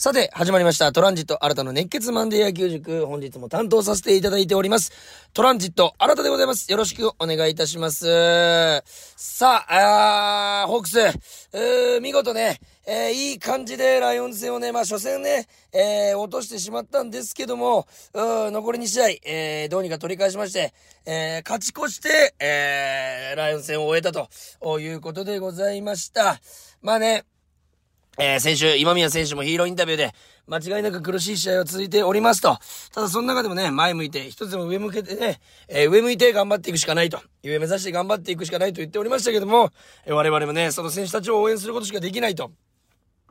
さて、始まりました。トランジット新たの熱血マンデー野球塾。本日も担当させていただいております。トランジット新たでございます。よろしくお願いいたします。さあ、あーホークス、えー、見事ね、えー、いい感じでライオンズ戦をね、まあ初戦ね、えー、落としてしまったんですけども、う残り2試合、えー、どうにか取り返しまして、え、勝ち越して、えー、ライオンズ戦を終えたということでございました。まあね、えー、先週、今宮選手もヒーローインタビューで、間違いなく苦しい試合は続いておりますと。ただその中でもね、前向いて、一つでも上向けてね、えー、上向いて頑張っていくしかないと。上目指して頑張っていくしかないと言っておりましたけども、えー、我々もね、その選手たちを応援することしかできないと。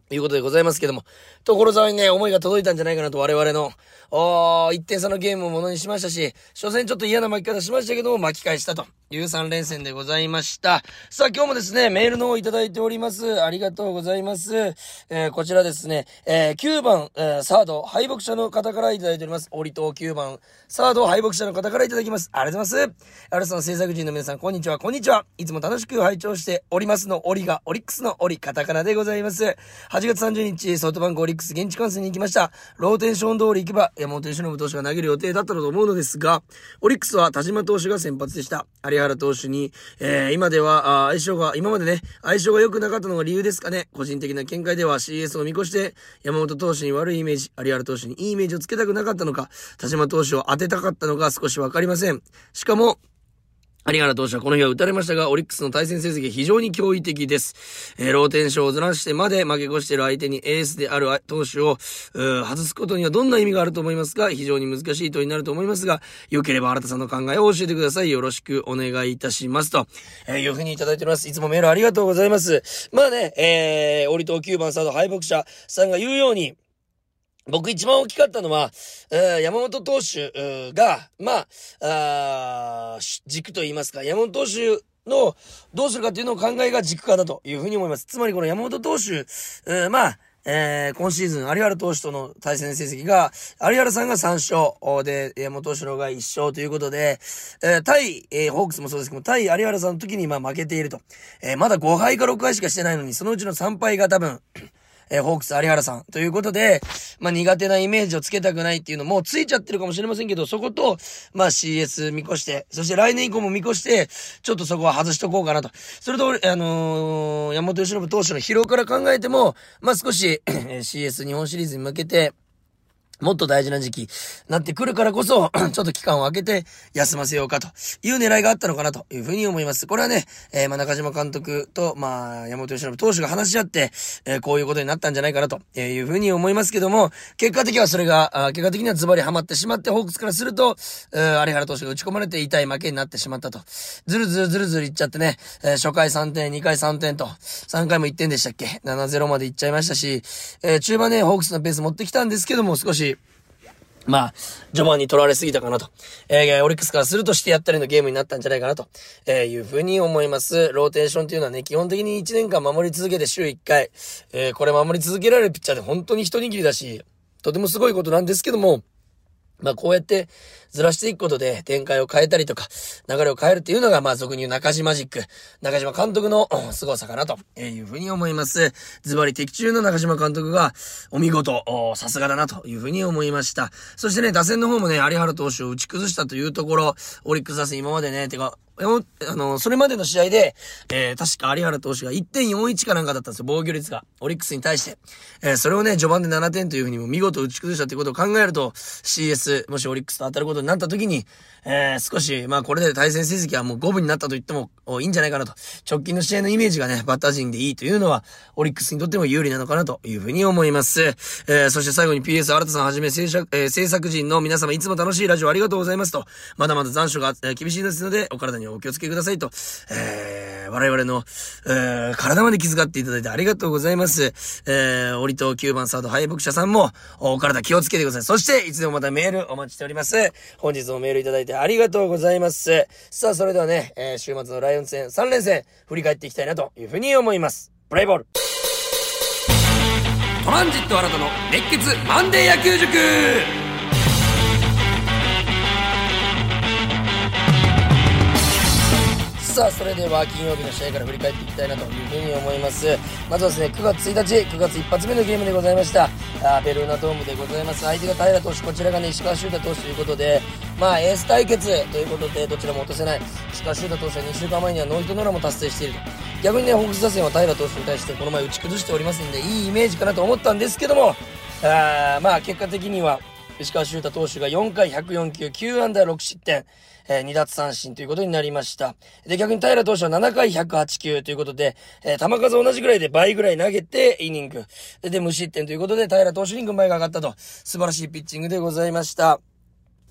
いうことでございますけども、所沢にね、思いが届いたんじゃないかなと我々の、おー1点差のゲームをものにしましたし、初戦ちょっと嫌な巻き方しましたけども、巻き返したという3連戦でございました。さあ、今日もですね、メールの方いただいております。ありがとうございます。えー、こちらですね、えー、9番、えー、サード、敗北者の方からいただいております。オリト9番、サード、敗北者の方からいただきます。ありがとうございます。アルソン制作人の皆さん、こんにちは、こんにちは。いつも楽しく拝聴しておりますの、オリが、オリックスのオリ、カタカナでございます。8月30日、ソフトバンクオリックス現地観戦に行きました。ローテーション通り行けば、山本由伸投手が投げる予定だったのと思うのですが、オリックスは田島投手が先発でした。有原投手に、えー、今では、相性が、今までね、相性が良くなかったのが理由ですかね。個人的な見解では CS を見越して、山本投手に悪いイメージ、有原投手にいいイメージをつけたくなかったのか、田島投手を当てたかったのか少しわかりません。しかも、有原投手はこの日は打たれましたが、オリックスの対戦成績非常に驚異的です。えー、ローテンションをずらしてまで負け越している相手にエースである投手を、外すことにはどんな意味があると思いますか？非常に難しい問いになると思いますが、良ければ新田さんの考えを教えてください。よろしくお願いいたします。と、えー、いうふうにいただいております。いつもメールありがとうございます。まあね、えー、オリト9番サード敗北者さんが言うように、僕一番大きかったのは、えー、山本投手が、まあ、あ軸と言いますか、山本投手のどうするかっていうのを考えが軸かなというふうに思います。つまりこの山本投手、えー、まあ、えー、今シーズン、有原投手との対戦成績が、有原さんが3勝で、山本投手の方が1勝ということで、えー、対、えー、ホークスもそうですけども、対有原さんの時にまあ負けていると。えー、まだ5敗か6敗しかしてないのに、そのうちの3敗が多分、えー、ホークス有原さんということで、まあ、苦手なイメージをつけたくないっていうのもついちゃってるかもしれませんけど、そこと、まあ、CS 見越して、そして来年以降も見越して、ちょっとそこは外しとこうかなと。それと、あのー、山本由伸投手の疲労から考えても、まあ、少し CS 日本シリーズに向けて、もっと大事な時期なってくるからこそ、ちょっと期間を空けて休ませようかという狙いがあったのかなというふうに思います。これはね、えー、まあ、中島監督と、まあ、山本由伸投手が話し合って、えー、こういうことになったんじゃないかなというふうに思いますけども、結果的にはそれが、結果的にはズバリハマってしまって、ホークスからすると、有原投手が打ち込まれて痛い負けになってしまったと。ずるずるずるずるいっちゃってね、えー、初回3点、2回3点と、3回も1点でしたっけ ?7-0 までいっちゃいましたし、えー、中盤ね、ホークスのペース持ってきたんですけども、少し、まあ、序盤に取られすぎたかなと。えー、オリックスからするとしてやったりのゲームになったんじゃないかなと、えー、いうふうに思います。ローテーションっていうのはね、基本的に1年間守り続けて週1回、えー、これ守り続けられるピッチャーで本当に一握りだし、とてもすごいことなんですけども、まあこうやってずらしていくことで展開を変えたりとか、流れを変えるっていうのが、まあ俗に言う中島ジック、中島監督の凄さかなというふうに思います。ズバリ的中の中島監督がお見事、さすがだなというふうに思いました。そしてね、打線の方もね、有原投手を打ち崩したというところ、オリックス打線今までね、てか、あの、それまでの試合で、えー、確か有原投手が1.41かなんかだったんですよ、防御率が。オリックスに対して。えー、それをね、序盤で7点というふうにも見事打ち崩したということを考えると、CS、もしオリックスと当たることになった時に、えー、少し、まあこれで対戦成績はもう5分になったと言ってもいいんじゃないかなと。直近の試合のイメージがね、バッター陣でいいというのは、オリックスにとっても有利なのかなというふうに思います。えー、そして最後に PS 新田さんはじめ制作、えー、制作陣の皆様いつも楽しいラジオありがとうございますと。まだまだ残暑が、えー、厳しいですので、お体にお気をつけくださいと。えー、我々の、えー、体まで気遣っていただいてありがとうございます。えー、折と9番サード敗北者さんも、お体気をつけてください。そして、いつでもまたメールお待ちしております。本日もメールいただいてありがとうございます。さあ、それではね、えー、週末のライオンズ戦3連戦、振り返っていきたいなというふうに思います。プレイボールトランジット新たの熱血マンデー野球塾さあ、それでは金曜日の試合から振り返っていきたいなというふうに思います。まずはですね、9月1日、9月一発目のゲームでございました。あベルーナドームでございます。相手が平投手、こちらがね、石川修太投手ということで、まあ、エース対決ということで、どちらも落とせない。石川修太投手は2週間前にはノーヒットノーランも達成していると。逆にね、ホークス打線は平投手に対してこの前打ち崩しておりますんで、いいイメージかなと思ったんですけども、あまあ、結果的には、石川修太投手が4回104球、9安打6失点、えー、2奪三振ということになりました。で、逆に平投手は7回108球ということで、えー、球数同じぐらいで倍ぐらい投げて、イニング。で、無失点ということで、平投手に軍配が上がったと、素晴らしいピッチングでございました。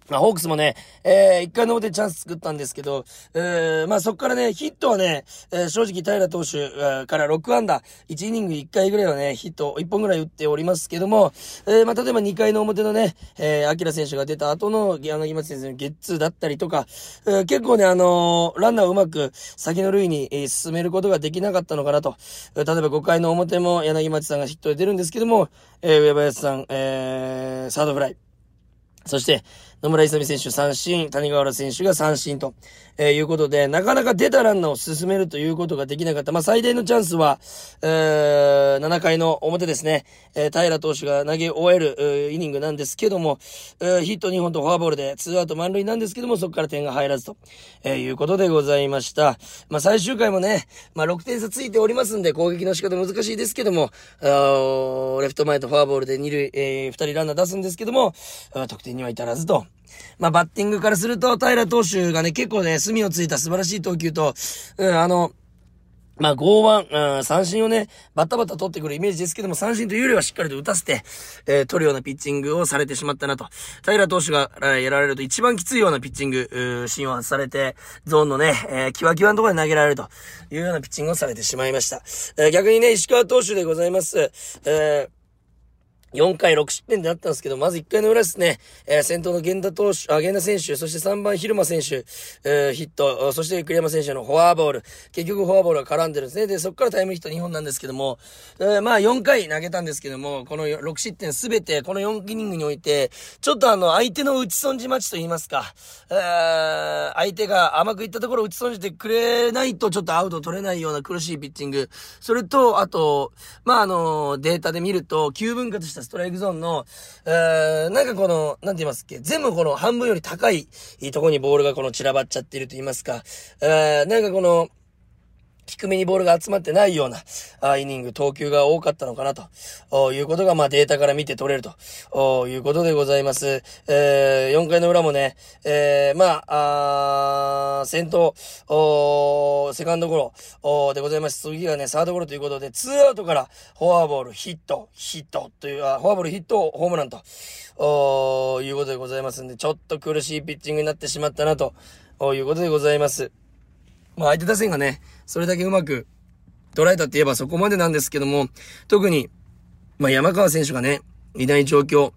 まあ、ホークスもね、えー、一回の表チャンス作ったんですけど、えー、まあそこからね、ヒットはね、えー、正直平投手から6安打、1イニング1回ぐらいはね、ヒット1本ぐらい打っておりますけども、えー、まあ例えば2回の表のね、えー、アキラ選手が出た後の柳町先生のゲッツーだったりとか、えー、結構ね、あのー、ランナーをうまく先の塁に、えー、進めることができなかったのかなと。えー、例えば5回の表も柳町さんがヒットで出るんですけども、えー、上林さん、えー、サードフライ。そして、野村勇選手三振、谷川原選手が三振と、えー、いうことで、なかなか出たランナーを進めるということができなかった。まあ、最大のチャンスは、えー、7回の表ですね、えー、平投手が投げ終える、えー、イニングなんですけども、えー、ヒット2本とフォアボールで、ツーアウト満塁なんですけども、そこから点が入らずと、えー、いうことでございました。まあ、最終回もね、まあ、6点差ついておりますんで、攻撃の仕方難しいですけども、あレフト前とフォアボールで2塁、えー、2人ランナー出すんですけども、得点には至らずと、まあ、バッティングからすると、平投手がね、結構ね、隅をついた素晴らしい投球と、うん、あの、まあ、剛腕、うん、三振をね、バタバタ取ってくるイメージですけども、三振というよりはしっかりと打たせて、えー、取るようなピッチングをされてしまったなと。平投手が、やられると一番きついようなピッチング、う芯を外されて、ゾーンのね、えー、キワキワのところで投げられるというようなピッチングをされてしまいました。えー、逆にね、石川投手でございます。えー4回6失点であったんですけど、まず1回の裏ですね、えー、先頭の源田投手、あ、源田選手、そして3番広間選手、えー、ヒット、そして栗山選手のフォアボール、結局フォアボールが絡んでるんですね。で、そこからタイムヒット2本なんですけども、えー、まあ4回投げたんですけども、この6失点すべて、この4イニングにおいて、ちょっとあの、相手の打ち損じ待ちと言いますか、えー、相手が甘くいったところ打ち損じてくれないと、ちょっとアウト取れないような苦しいピッチング。それと、あと、まああの、データで見ると、9分割したストライクゾーンの、えー、なんかこの、なんて言いますっけ、全部この半分より高いとこにボールがこの散らばっちゃってると言いますか、えー、なんかこの、低めにボールが集まってないような、あイニング、投球が多かったのかなと、いうことが、まあ、データから見て取れると、いうことでございます。えー、4回の裏もね、えー、まあ、あ先頭、セカンドゴロ、でございます。次がね、サードゴロということで、ツーアウトからフォアボール、ヒット、ヒットという、あフォアボール、ヒット、ホームランと、おいうことでございますんで、ちょっと苦しいピッチングになってしまったなと、いうことでございます。まあ相手打線がね、それだけうまく捉えたって言えばそこまでなんですけども、特に、まあ山川選手がね、いない状況、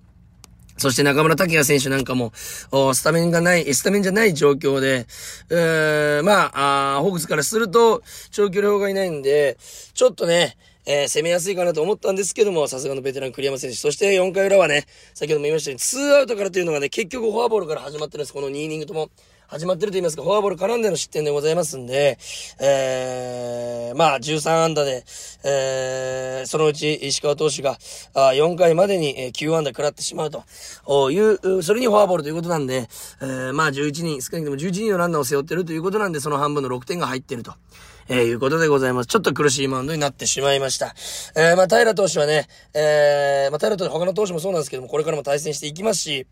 そして中村拓也選手なんかも、スタメンがない、スタメンじゃない状況で、えー、まあ、あホークスからすると、長距離砲がいないんで、ちょっとね、えー、攻めやすいかなと思ったんですけども、さすがのベテラン栗山選手。そして4回裏はね、先ほども言いましたように、2アウトからというのがね、結局フォアボールから始まってるんです。この2イニングとも。始まってると言いますか、フォアボール絡んでの失点でございますんで、えー、まあ、13安打で、えー、そのうち石川投手が、あ4回までに9安打食らってしまうという、それにフォアボールということなんで、えー、まあ、11人、少なくとも11人のランナーを背負ってるということなんで、その半分の6点が入ってると。えー、いうことでございます。ちょっと苦しいマウンドになってしまいました。えー、まあ、平投手はね、えー、まあ、平投手、他の投手もそうなんですけども、これからも対戦していきますし、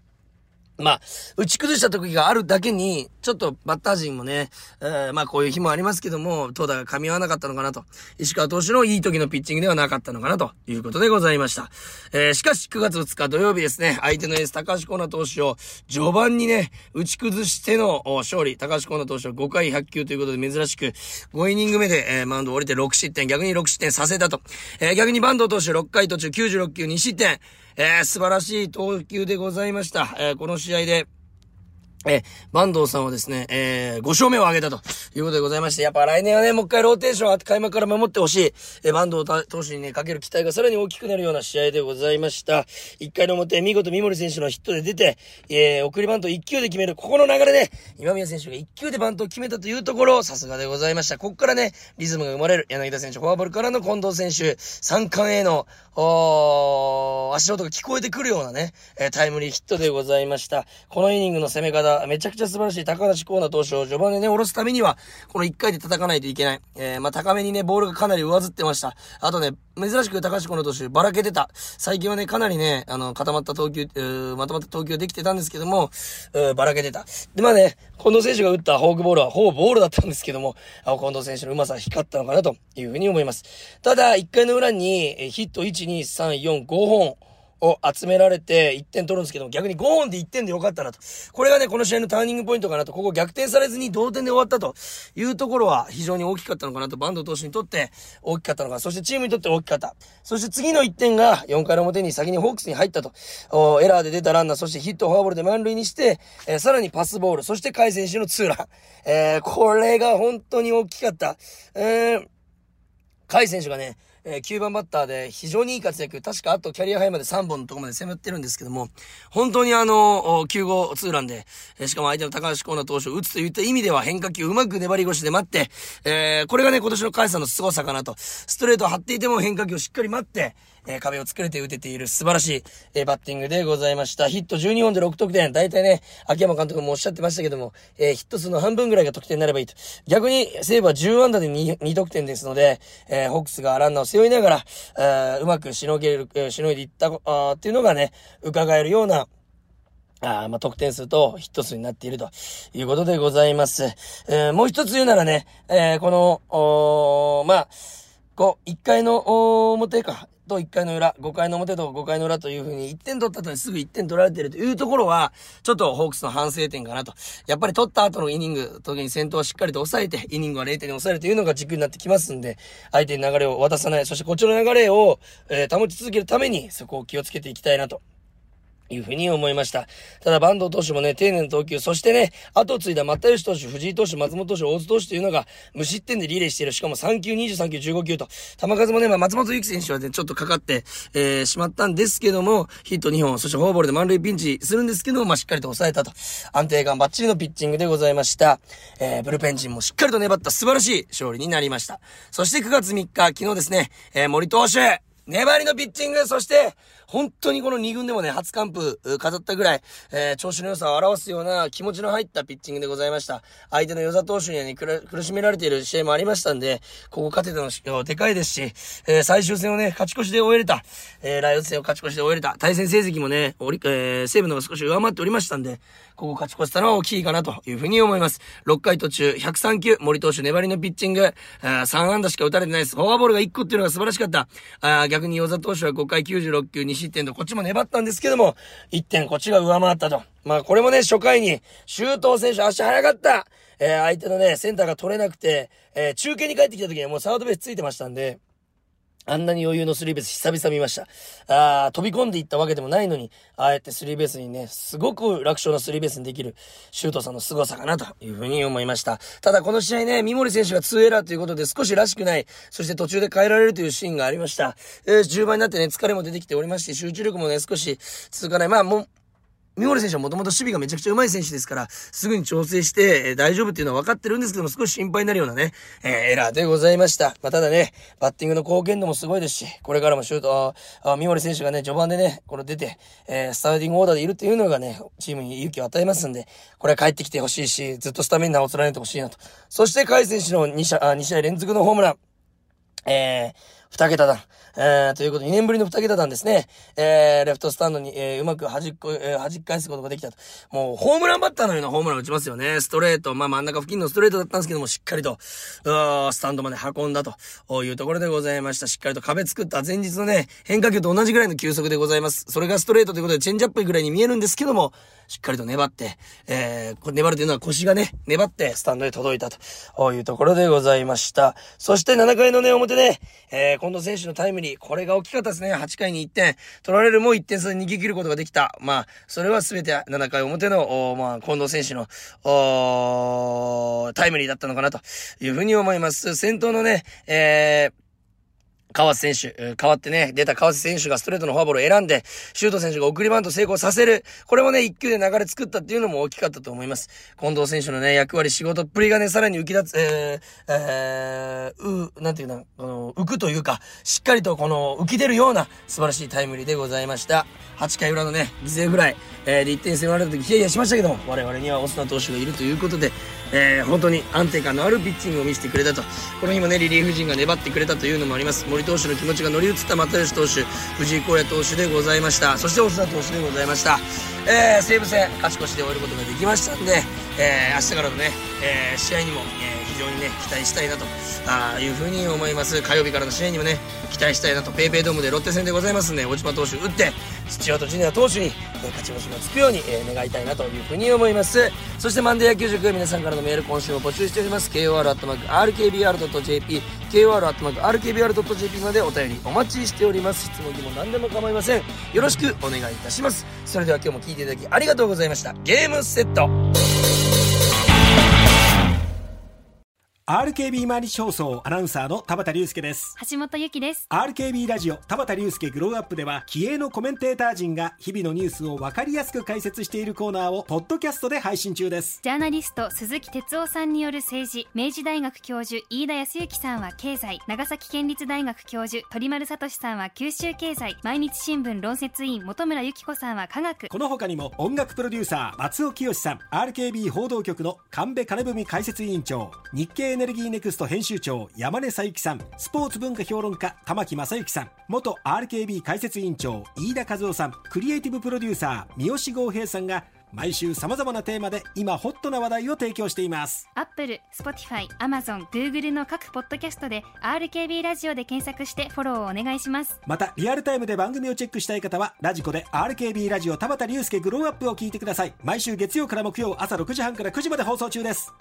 まあ、打ち崩した時があるだけに、ちょっとバッター陣もね、えー、まあこういう日もありますけども、投打が噛み合わなかったのかなと。石川投手のいい時のピッチングではなかったのかなということでございました。えー、しかし9月2日土曜日ですね、相手のエース高橋光成投手を序盤にね、打ち崩しての勝利。高橋光成投手は5回100球ということで珍しく、5イニング目で、えー、マウンドを降りて6失点、逆に6失点させたと。えー、逆にバンド投手6回途中96球2失点。えー、素晴らしい投球でございました。えー、この試合で、え坂東さんはですね、えー、5勝目を挙げたということでございまして、やっぱ来年はね、もう一回ローテーションあって開幕から守ってほしい、えー、坂東投手にね、かける期待がさらに大きくなるような試合でございました。1回の表、見事三森選手のヒットで出て、えー、送りバント1球で決める、ここの流れで、今宮選手が1球でバントを決めたというところ、さすがでございました。ここからね、リズムが生まれる、柳田選手、フォアボールからの近藤選手、三冠への、お足音が聞こえてくるようなね、えー、タイムリーヒットでございました。このイニングの攻め方、めちゃくちゃ素晴らしい高梨光成投手を序盤でね、下ろすためには、この1回で叩かないといけない。えー、まあ、高めにね、ボールがかなり上ずってました。あとね、珍しく高橋光成投手、ばらけてた。最近はね、かなりね、あの、固まった投球、まとまった投球できてたんですけども、ばらけてた。で、まあね、近藤選手が打ったフォークボールはほぼボールだったんですけども、近藤選手のうまさ光ったのかなというふうに思います。ただ、1回の裏に、ヒット1、2、3、4、5本、を集められて1点取るんですけども、逆に5本で1点でよかったなと。これがね、この試合のターニングポイントかなと。ここ逆転されずに同点で終わったというところは非常に大きかったのかなと。バンド投手にとって大きかったのか。そしてチームにとって大きかった。そして次の1点が4回の表に先にホークスに入ったと。エラーで出たランナー、そしてヒット、フォアボールで満塁にして、えー、さらにパスボール、そして海選手のツーラン。えー、これが本当に大きかった。えー、海選手がね、えー、9番バッターで非常にいい活躍。確かあとキャリアハイまで3本のとこまで迫ってるんですけども、本当にあの、9号ツーランで、えー、しかも相手の高橋光成投手を打つといった意味では変化球をうまく粘り腰で待って、えー、これがね、今年の甲斐さんの凄さかなと。ストレートを張っていても変化球をしっかり待って、えー、壁を作れて打てている素晴らしい、えー、バッティングでございました。ヒット12本で6得点。大体ね、秋山監督もおっしゃってましたけども、えー、ヒット数の半分ぐらいが得点になればいいと。逆に、西武は10安打で 2, 2得点ですので、え、ホックスがランナーを背負いながら、え、うまくしのげる、え、しのいでいった、あっていうのがね、伺えるような、あまあ、得点数とヒット数になっているということでございます。えー、もう一つ言うならね、えー、この、おまあ、こう、1回の表か、と1回の裏、5回の表と5回の裏というふうに1点取った後にすぐ1点取られてるというところは、ちょっとホークスの反省点かなと。やっぱり取った後のイニング、特に先頭をしっかりと抑えて、イニングは0点に抑えるというのが軸になってきますんで、相手に流れを渡さない、そしてこっちの流れを、えー、保ち続けるために、そこを気をつけていきたいなと。いうふうに思いました。ただ、坂東投手もね、丁寧な投球、そしてね、後を継いだ又吉投手、藤井投手、松本投手、大津投手というのが、無失点でリレーしている。しかも3球、23球、15球と、球数もね、まあ、松本幸選手はね、ちょっとかかって、えー、しまったんですけども、ヒット2本、そしてフォアボールで満塁ピンチするんですけども、まあ、しっかりと抑えたと。安定感バッチリのピッチングでございました。えー、ブルペン陣もしっかりと粘った素晴らしい勝利になりました。そして9月3日、昨日ですね、えー、森投手、粘りのピッチング、そして、本当にこの2軍でもね、初完封飾ったぐらい、えー、調子の良さを表すような気持ちの入ったピッチングでございました。相手の与座投手にはね、苦しめられている試合もありましたんで、ここ勝てたのでかいですし、えー、最終戦をね、勝ち越しで終えれた、えー、ライオン戦を勝ち越しで終えれた、対戦成績もね、おり、えー、西武の方が少し上回っておりましたんで、ここ勝ち越したのは大きいかなというふうに思います。6回途中、103球、森投手粘りのピッチング、えー、3安打しか打たれてないです。フォアボールが1個っていうのが素晴らしかった。あ逆に与座投手は5回96球2失点と、こっちも粘粘ったんですけども、1点こっちが上回ったと。まあこれもね、初回に、周東選手足早かったえー、相手のね、センターが取れなくて、えー、中継に帰ってきた時にはもうサードベースついてましたんで、あんなに余裕のスリーベース久々見ました。ああ、飛び込んでいったわけでもないのに、ああやってスリーベースにね、すごく楽勝なスリーベースにできる、シュートさんの凄さかなというふうに思いました。ただこの試合ね、三森選手が2エラーということで少しらしくない、そして途中で変えられるというシーンがありました。えー、10倍になってね、疲れも出てきておりまして、集中力もね、少し続かない。まあ、もう、三森選手はもともと守備がめちゃくちゃ上手い選手ですから、すぐに調整して、えー、大丈夫っていうのは分かってるんですけども、少し心配になるようなね、えー、エラーでございました。まあ、ただね、バッティングの貢献度もすごいですし、これからもシュート、あ三森選手がね、序盤でね、これ出て、えー、スターティングオーダーでいるっていうのがね、チームに勇気を与えますんで、これは帰ってきてほしいし、ずっとスタメン名を連ねてほしいなと。そして、甲斐選手の2試あ2試合連続のホームラン。えー、二桁弾。えー、ということで、2年ぶりの二桁弾ですね。えー、レフトスタンドに、えー、うまく弾っこ、えー、弾き返すことができたと。もう、ホームランバッターのようなホームラン打ちますよね。ストレート、まあ真ん中付近のストレートだったんですけども、しっかりと、うスタンドまで運んだというところでございました。しっかりと壁作った前日のね、変化球と同じぐらいの球速でございます。それがストレートということで、チェンジアップぐらいに見えるんですけども、しっかりと粘って、えー、粘るというのは腰がね、粘ってスタンドへ届いたというところでございました。そして7回のね、表で、えー、近藤選手のタイムリー。これが大きかったですね。8回に1点。取られるも1点差で逃げ切ることができた。まあ、それは全て7回表の、まあ、近藤選手の、タイムリーだったのかなというふうに思います。先頭のね、えー、川瀬選手、変わってね、出た川瀬選手がストレートのフォアボールを選んで、シュート選手が送りバント成功させる。これもね、一球で流れ作ったっていうのも大きかったと思います。近藤選手のね、役割、仕事っぷりがね、さらに浮き立つ、えー、えー、う、なんていうの、この、浮くというか、しっかりとこの、浮き出るような素晴らしいタイムリーでございました。8回裏のね、犠牲フライ、えー、で1点迫られた時、ヒヤヒヤしましたけども、我々にはオスナ投手がいるということで、えー、本当に安定感のあるピッチングを見せてくれたと。この日もね、リリーフ陣が粘ってくれたというのもあります。森投手の気持ちが乗り移った又吉投手、藤井耕也投手でございました。そして大田投手でございました。えー、西武戦、勝ち越しで終えることができましたんで、えー、明日からのね、えー、試合にも、えー、非常にね、期待したいなとあいうふうに思います。火曜日からの試合にもね、期待したいなと、ペイペイドームでロッテ戦でございますんで、小島投手打って、土屋とジュニア投手に、え勝ち星がつくように、え願いたいなというふうに思います。そしてマンデー野球塾、皆さんからのメール今週も募集しております。kor.rkbr.jp、kor.rkbr.jp までお便りお待ちしております。質問にも何でも構いません。よろしくお願いいたします。それでは今日も聞いていただきありがとうございました。ゲームセット RKB 毎日放送アナウンサーの田畑隆介です。橋本由紀です。RKB ラジオ田畑隆介グローアップでは気鋭のコメンテーター陣が日々のニュースを分かりやすく解説しているコーナーをポッドキャストで配信中です。ジャーナリスト鈴木哲夫さんによる政治明治大学教授飯田康之さんは経済長崎県立大学教授鳥丸聡さんは九州経済毎日新聞論説委員本村由紀子さんは科学。この他にも音楽プロデューサー松尾清さん RKB 報道局の神戸金史解説委員長日経エネルギー Next 編集長山根小雪さん。スポーツ文化評論家玉木正之さん。元 RKB 解説委員長飯田和郎さん。クリエイティブプロデューサー三好剛平さんが毎週さまざまなテーマで今ホットな話題を提供しています。アップル、スポティファイ、アマゾン、グーグルの各ポッドキャストで RKB ラジオで検索してフォローをお願いします。またリアルタイムで番組をチェックしたい方はラジコで RKB ラジオ田畑竜介 Grow Up を聞いてください。毎週月曜から木曜朝6時半から9時まで放送中です